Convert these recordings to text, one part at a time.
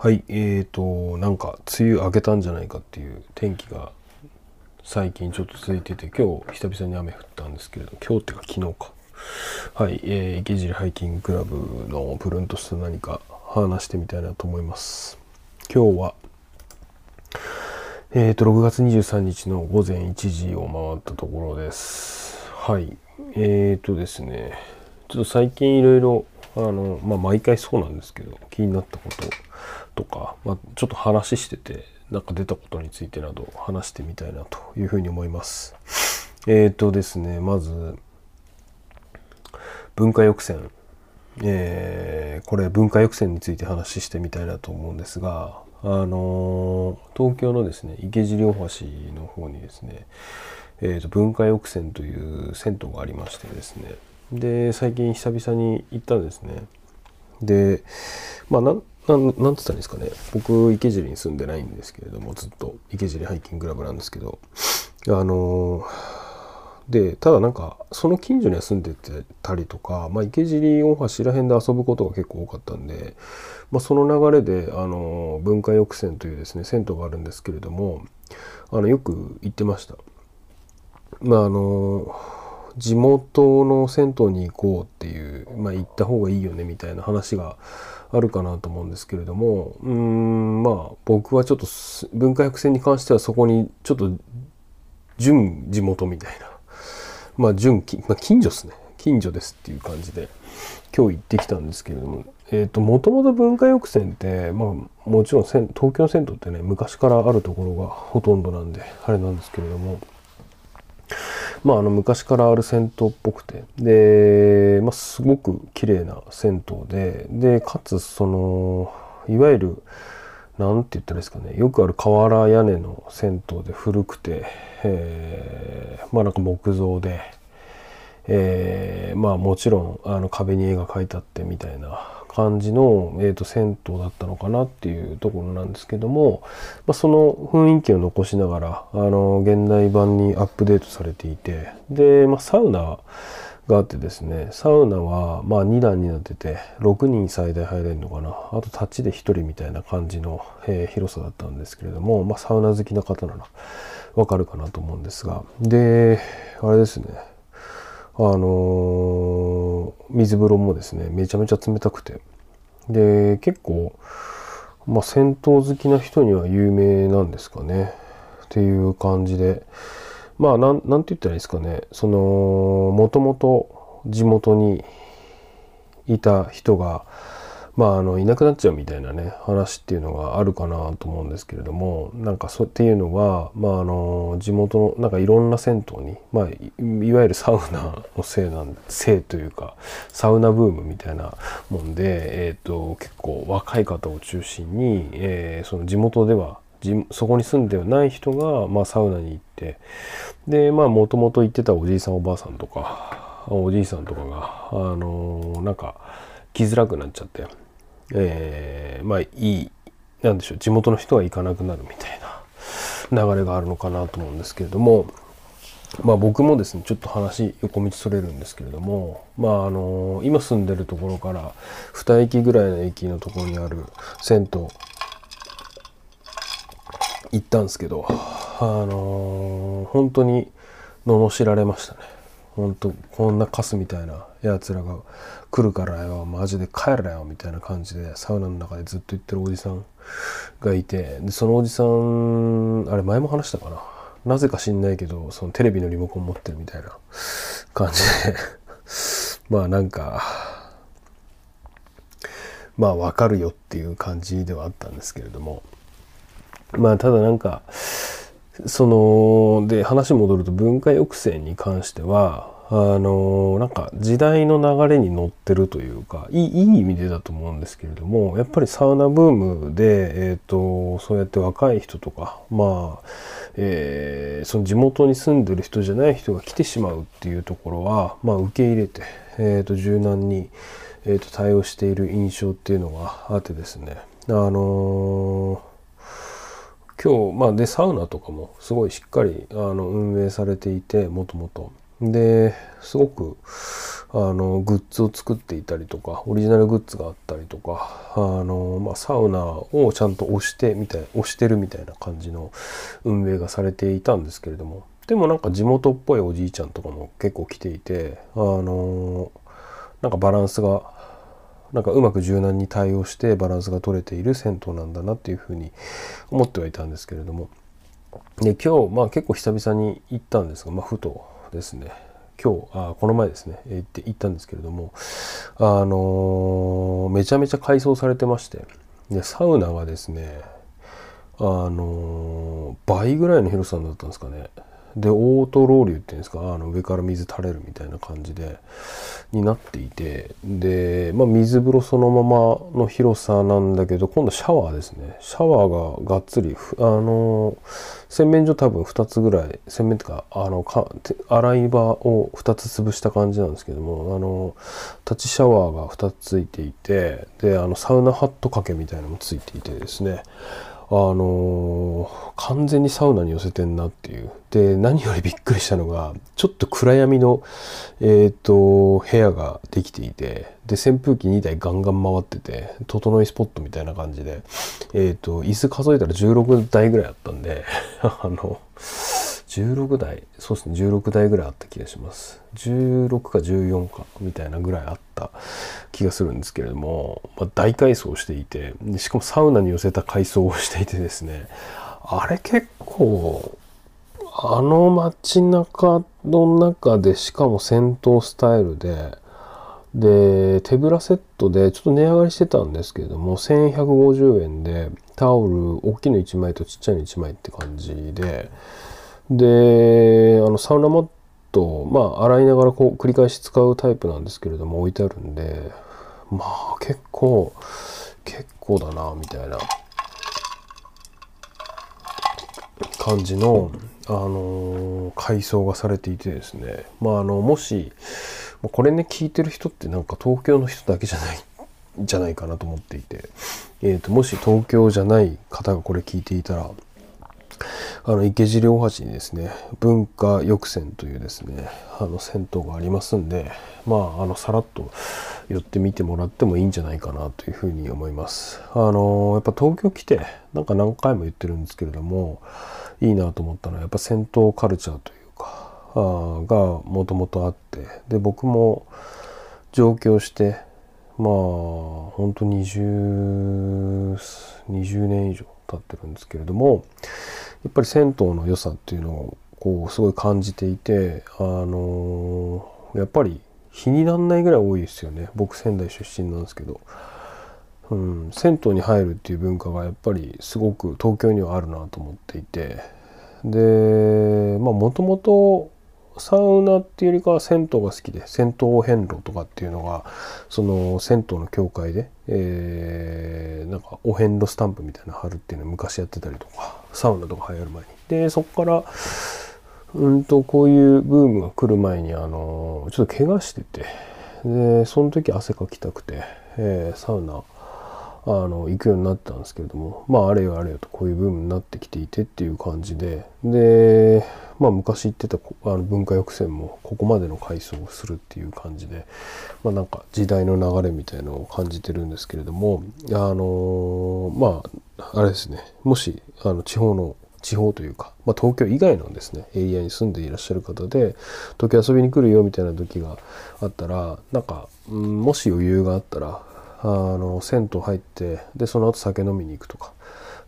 はい、えーと、なんか梅雨明けたんじゃないかっていう天気が最近ちょっと続いてて、今日久々に雨降ったんですけれど、今日っていうか昨日か。はい、えー、池尻ハイキングクラブのプルンとした何か話してみたいなと思います。今日は、えーと、6月23日の午前1時を回ったところです。はい、えーとですね、ちょっと最近いろいろ、あの、まあ、毎回そうなんですけど、気になったこととか、まあ、ちょっと話してて、なんか出たことについてなど話してみたいなというふうに思います。えーとですね、まず、文化抑制。えーこれ文化抑制について話してみたいなと思うんですが、あのー東京のですね、池尻大橋の方にですね、えーと文化抑制という銭湯がありましてですね、で、最近久々に行ったんですね。で、まあ、なん、なん、なんつったんですかね。僕、池尻に住んでないんですけれども、ずっと池尻ハイキングラブなんですけど、あので、ただなんか、その近所には住んでてたりとか、まあ、池尻大橋ら辺で遊ぶことが結構多かったんで、まあ、その流れで、あの文化抑制というですね、銭湯があるんですけれども、あの、よく行ってました。まあ、あの地元の銭湯に行こうっていう、まあ、行った方がいいよねみたいな話があるかなと思うんですけれどもうんまあ僕はちょっと文化百選に関してはそこにちょっと準地元みたいなまあ準、まあ、近所ですね。近所ですっていう感じで今日行ってきたんですけれどもえっ、ともともと文化抑制ってまあもちろん東京の銭湯ってね昔からあるところがほとんどなんであれなんですけれどもまあ、あの昔からある銭湯っぽくて。で、まあ、すごく綺麗な銭湯で。でかつそのいわゆるなんて言ったらいいですかね。よくある瓦屋根の銭湯で古くて、えーまあなんか木造で、えーまあもちろんあの壁に絵が描いてあってみたいな感じの、えー、と銭湯だったのかなっていうところなんですけども、まあ、その雰囲気を残しながらあの現代版にアップデートされていてで、まあ、サウナがあってですねサウナはま2段になってて6人最大入れるのかな。あと立ちで1人みたいな感じの、えー広さだったんですけれども、まあ、サウナ好きな方ならわかるかなと思うんですが。であれですね。あのー水風呂もですねめちゃめちゃ冷たくて。で結構まあ銭湯好きな人には有名なんですかね。っていう感じで。まあなんなんて言ったらいいですかね。そのもともと地元にいた人がまああのいなくなっちゃうみたいなね話っていうのがあるかなと思うんですけれどもなんかそうっていうのがまああの地元のなんかいろんな銭湯にまあいわゆるサウナのせいなんせいというかサウナブームみたいなもんで、えー、と結構若い方を中心に、えーその地元ではそこに住んではない人が、まあ、サウナに行ってでまあもともと行ってたおじいさんおばあさんとかおじいさんとかがあのなんか来づらくなっちゃって、えーまあいいなんでしょう地元の人が行かなくなるみたいな流れがあるのかなと思うんですけれどもまあ僕もですねちょっと話横道それるんですけれどもまああの今住んでるところから2駅ぐらいの駅のところにある銭湯行ったんですけどあの本当に罵られましたね。本当こんなカスみたいなやつらが来るからよマジで帰れよみたいな感じでサウナの中でずっと言ってるおじさんがいてでそのおじさんあれ前も話したかな？なぜか知んないけどそのテレビのリモコン持ってるみたいな感じで。まあなんかまあわかるよっていう感じではあったんですけれども。まあただなんかそので話戻ると文化抑制に関してはあのなんか時代の流れに乗ってるというかいいい意味でだと思うんですけれどもやっぱりサウナブームで、えー、とそうやって若い人とかまあ、えーその地元に住んでる人じゃない人が来てしまうっていうところは、まあ、受け入れて、えー、と柔軟に、えー、と対応している印象っていうのがあってですね。あのー今日まあでサウナとかもすごいしっかりあの運営されていてもともと。ですごくあのグッズを作っていたりとかオリジナルグッズがあったりとかあの、まあ、サウナをちゃんと押してみたい押してるみたいな感じの運営がされていたんですけれども。でもなんか地元っぽいおじいちゃんとかも結構来ていてあのなんかバランスがなんかうまく柔軟に対応してバランスが取れている銭湯なんだなっていうふうに思ってはいたんですけれども。で今日まあ結構久々に行ったんですが、まあ、ふとですね。今日あこの前ですね。行って行ったんですけれども。あのー、めちゃめちゃ改装されてまして。でサウナがですねあのー、倍ぐらいの広さだったんですかね。でオートロウリューっていうんですか？あの上から水垂れるみたいな感じでになっていてで、まあ、水風呂そのままの広さなんだけど今度シャワーですね。シャワーががっつりあの洗面所多分2つぐらい洗面っていうかあのか洗い場を2つ潰した感じなんですけどもあの立ちシャワーが2つついていてであのサウナハット掛けみたいなのもついていてですね。あの、完全にサウナに寄せてんなっていう。で、何よりびっくりしたのが、ちょっと暗闇の、えっ、ー、と、部屋ができていて、で、扇風機2台ガンガン回ってて、整いスポットみたいな感じで、えっ、ー、と、椅子数えたら16台ぐらいあったんで、あの、16台そうですね16台ぐらいあった気がします。16か14かみたいなぐらいあった気がするんですけれども、まあ、大改装していてしかもサウナに寄せた改装をしていてですねあれ結構あの街中の中でしかも戦闘スタイルでで手ぶらセットでちょっと値上がりしてたんですけれども1150円でタオル大きいの1枚とちっちゃいの1枚って感じでであのサウナマットまあ洗いながらこう繰り返し使うタイプなんですけれども置いてあるんでまあ結構結構だなみたいな。感じの、あの改装がされていてですね。まああのもしこれね聞いてる人ってなんか東京の人だけじゃないじゃないかなと思っていて、えーともし東京じゃない方がこれ聞いていたらあの池尻大橋にですね文化浴泉というですねあの銭湯がありますんでまああのさらっと寄ってみてもらってもいいんじゃないかなというふうに思います。あのやっぱ東京来てなんか何回も言ってるんですけれどもいいなと思ったのはやっぱ銭湯カルチャーというかあがもともとあってで僕も上京してまあ本当20 20年以上経ってるんですけれどもやっぱり銭湯の良さっていうのをこうすごい感じていてあのー、やっぱり日になんないぐらい多いですよね。僕仙台出身なんですけど、うん、銭湯に入るっていう文化がやっぱりすごく東京にはあるなと思っていて。でまあもともとサウナっていうよりかは銭湯が好きで銭湯遍路とかっていうのがその銭湯の協会で、えー、なんかお遍路スタンプみたいなの貼るっていうのを昔やってたりとかサウナとか流行る前に。でそこからうんとこういうブームが来る前にあのちょっと怪我しててでその時汗かきたくて、えー、サウナあの行くようになったんですけれどもまああれよあれよとこういうブームになってきていてっていう感じで。でまあ昔言ってたあの文化抑制もここまでの改装をするっていう感じでまあなんか時代の流れみたいのを感じてるんですけれどもあのまああれですね。もしあの地方の地方というか、まあ、東京以外のですねエリアに住んでいらっしゃる方で東京遊びに来るよみたいな時があったらなんか、うん、もし余裕があったらあの銭湯入ってでその後酒飲みに行くとか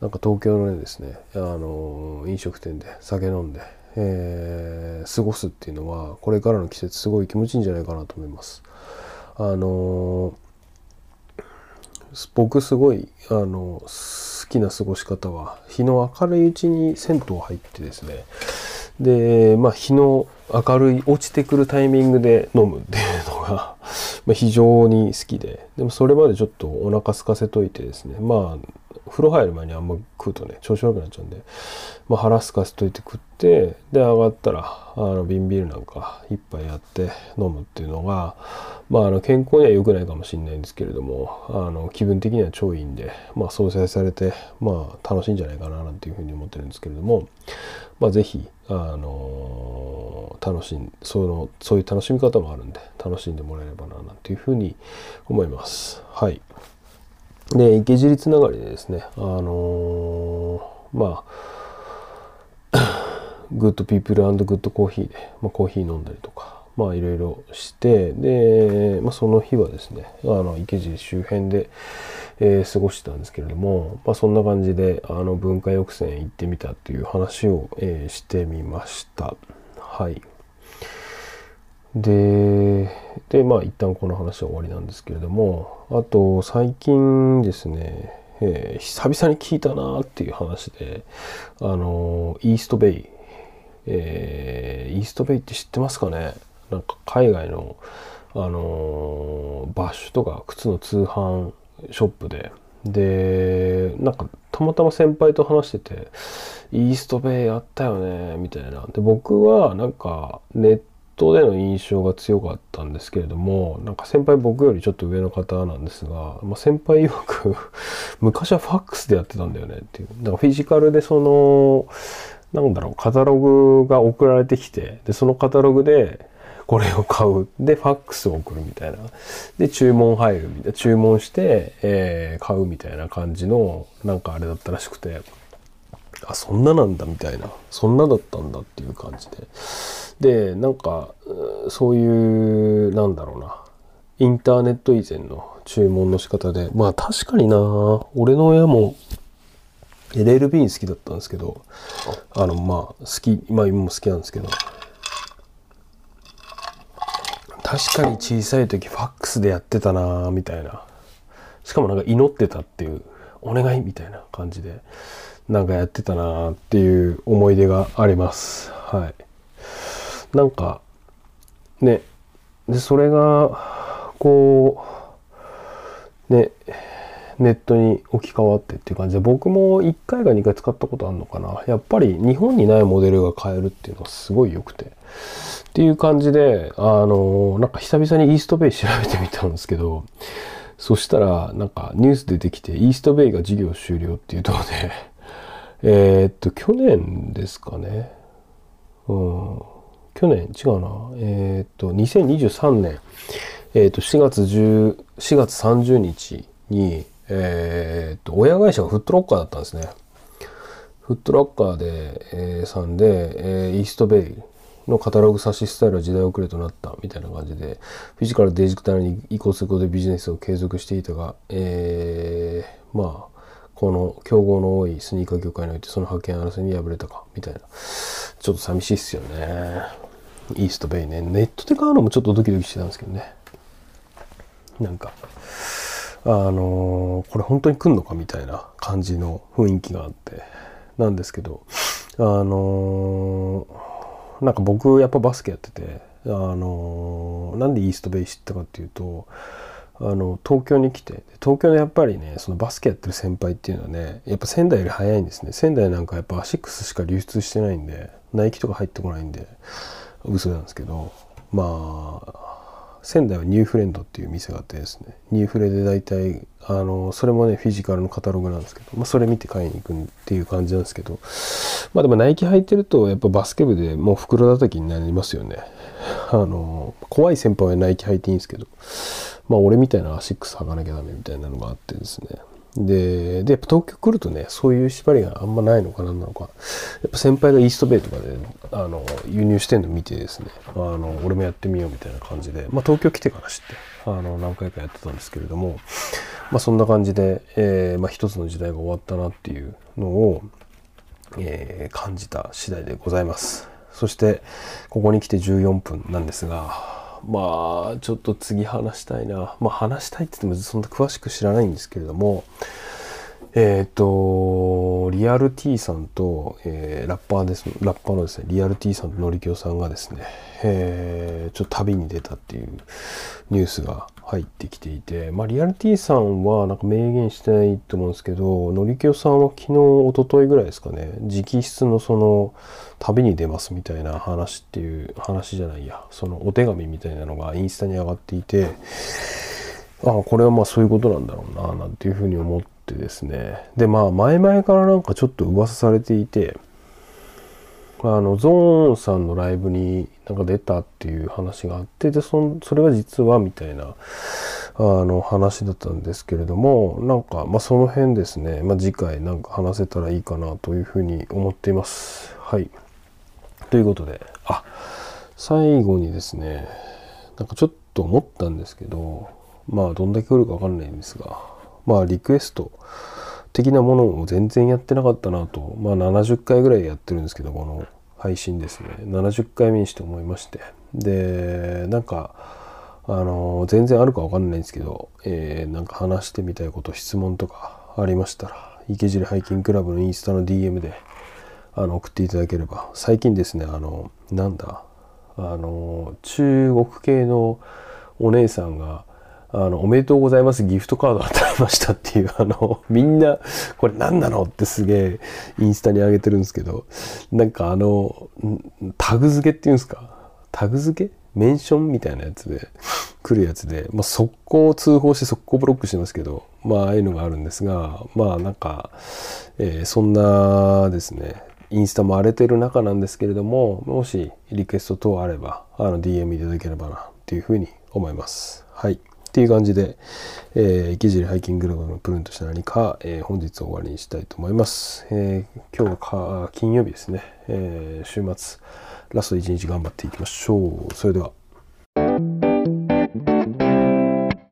なんか東京のねですねあの飲食店で酒飲んで、えー、過ごすっていうのはこれからの季節すごい気持ちいいんじゃないかなと思います。あの僕すごいあの好きな過ごし方は日の明るいうちに銭湯入ってですねで、まあ、日の明るい落ちてくるタイミングで飲むってま非常に好きで。でもそれまでちょっとお腹空かせといてですね。まあ風呂入る前にあんま食うとね調子悪くなっちゃうんで、まあ、腹空かせといて食ってで上がったらあの瓶ビールなんか一杯やって飲むっていうのがまあ、あの健康には良くないかもしれないんですけれどもあの気分的には超いいんで、まあ、総裁されて、まあ、楽しいんじゃないかななんていうふうに思ってるんですけれども、まあ、ぜひ、あの楽しんそのそういう楽しみ方もあるんで楽しんでもらえればななんていうふうに思います。はいで池尻つながりでですねあのまあ グッドピープルグッドコーヒーで、まあ、コーヒー飲んだりとかまあいろいろしてで、まあ、その日はですねあの池尻周辺で、えー、過ごしてたんですけれども、まあ、そんな感じであの文化浴泉行ってみたという話を、えー、してみました。はい。ででまあ一旦この話は終わりなんですけれどもあと最近ですねえー、久々に聞いたなっていう話で、あのイーストベイ、えー、イーストベイって知ってますかね？なんか海外の、あの、バッシュとか靴の通販ショップで、で、なんかたまたま先輩と話してて、イーストベイあったよね、みたいな。で、僕はなんかネットでの印象が強かったんですけれども、なんか先輩僕よりちょっと上の方なんですが、まあ、先輩曰く 昔はファックスでやってたんだよねっていう。だからフィジカルでその、なんだろう、カタログが送られてきて、で、そのカタログで、これを買う。で、ファックスを送るみたいな。で、注文入るみたいな。注文して、えー、買うみたいな感じの、なんかあれだったらしくて、あ、そんななんだみたいな。そんなだったんだっていう感じで。で、なんか、そういう、なんだろうな。インターネット以前の注文の仕方で、まあ確かにな、俺の親も LL ビーン好きだったんですけど、あの、まあ好き、まあ今も好きなんですけど、確かに小さい時ファックスでやってたなみたいなしかもなんか祈ってたっていうお願いみたいな感じでなんかやってたなっていう思い出があります。はい。なんかね。でそれがこうね。ネットに置き換わってっていう感じで僕も1回か2回使ったことあるのかな。やっぱり日本にないモデルが買えるっていうのはすごい良くて。っていう感じで、あの、なんか久々にイーストベイ調べてみたんですけど、そしたら、なんかニュース出てきて、イーストベイが事業終了っていうとこで、えー、っと、去年ですかね。うん。去年違うな。えー、っと、2023年、えー、っと、4月10、4月30日に、えー、っと、親会社がフットロッカーだったんですね。フットロッカーで、えー、さんで、えー、イーストベイのカタログ冊子スタイルは時代遅れとなったみたいな感じで、フィジカルデジタルに移行することでビジネスを継続していたが、えー、まあ、この競合の多いスニーカー業界においてその派遣争いに敗れたか、みたいな。ちょっと寂しいっすよね。イーストベイね。ネットで買うのもちょっとドキドキしてたんですけどね。なんか、あのー、これ本当に来んのかみたいな感じの雰囲気があって、なんですけど、あのーなんか僕やっぱバスケやっててあのなんで Eastbay 知ったかっていうとあの東京に来て東京のやっぱりねそのバスケやってる先輩っていうのはねやっぱ仙台より早いんですね。仙台なんかやっぱアシックスしか流通してないんでナイキとか入ってこないんで嘘なんですけどまあ仙台はニューフレンドっていう店があってですね。ニューフレで大体あのそれもねフィジカルのカタログなんですけど、まあ、それ見て買いに行くっていう感じなんですけどまあでもナイキ履いてるとやっぱバスケ部でもう袋叩きになりますよね。あの怖い先輩はナイキ履いていいんですけど。まあ俺みたいなアシックス履かなきゃダメみたいなのがあってですね。で、で、東京来るとね、そういう縛りがあんまないのかなんなのか。やっぱ先輩がイーストベイとかで、あの、輸入してんの見てですね、あの、俺もやってみようみたいな感じで、まあ東京来てから知って、あの、何回かやってたんですけれども、まあそんな感じで、えー、まあ一つの時代が終わったなっていうのを、えー、感じた次第でございます。そして、ここに来て14分なんですが、まあちょっと次話したいな。まあ話したいって言ってもそんな詳しく知らないんですけれども。えっ、と、リアル T さんと、えー、ラッパーです、ラッパーのですね、リアル T さんとのりきょうさんがですね、えー、ちょっと旅に出たっていうニュースが入ってきていて、まあ、リアル T さんはなんか明言してないと思うんですけど、のりきょうさんは昨日、一昨日ぐらいですかね、直筆のその、旅に出ますみたいな話っていう話じゃないや、そのお手紙みたいなのがインスタに上がっていて、ああ、これはまあそういうことなんだろうな、なんていうふうに思ってですね。で、まあ前々からなんかちょっと噂されていて、あの、ゾーンさんのライブになんか出たっていう話があって、で、そそれは実はみたいな、あの話だったんですけれども、なんか、まあその辺ですね、まあ次回なんか話せたらいいかなというふうに思っています。はい。ということで、あ、最後にですね、なんかちょっと思ったんですけど、まあどんだけ来るかわかんないんですが、まあリクエスト的なものを全然やってなかったなと、まあ70回ぐらいやってるんですけど、この配信ですね、70回目にして思いまして。で、なんか、あの全然あるかわかんないんですけど、えー、なんか話してみたいこと、質問とかありましたら、池尻ハイキングクラブのインスタの DM で、あの、送っていただければ。最近ですね、あの、なんだ、あの、中国系のお姉さんが、あの、おめでとうございます、ギフトカード当たりましたっていう、あの、みんな、これ何なのってすげえインスタに上げてるんですけど、なんかあの、タグ付けっていうんですか？タグ付け？メンションみたいなやつで来るやつで、まあ、速攻通報して速攻ブロックしてますけど、まあ、ああいうのがあるんですが、まあ、なんか、えー、そんなですね、インスタも荒れてる中なんですけれども、もしリクエスト等あれば、あの、DM いただければな、っていうふうに思います。はい。っていう感じで、えー、池尻ハイキングクラブのプルンとした何か、えー、本日終わりにしたいと思います。えー、今日は金曜日ですね、えー、週末、ラスト1日頑張っていきましょう。それでは。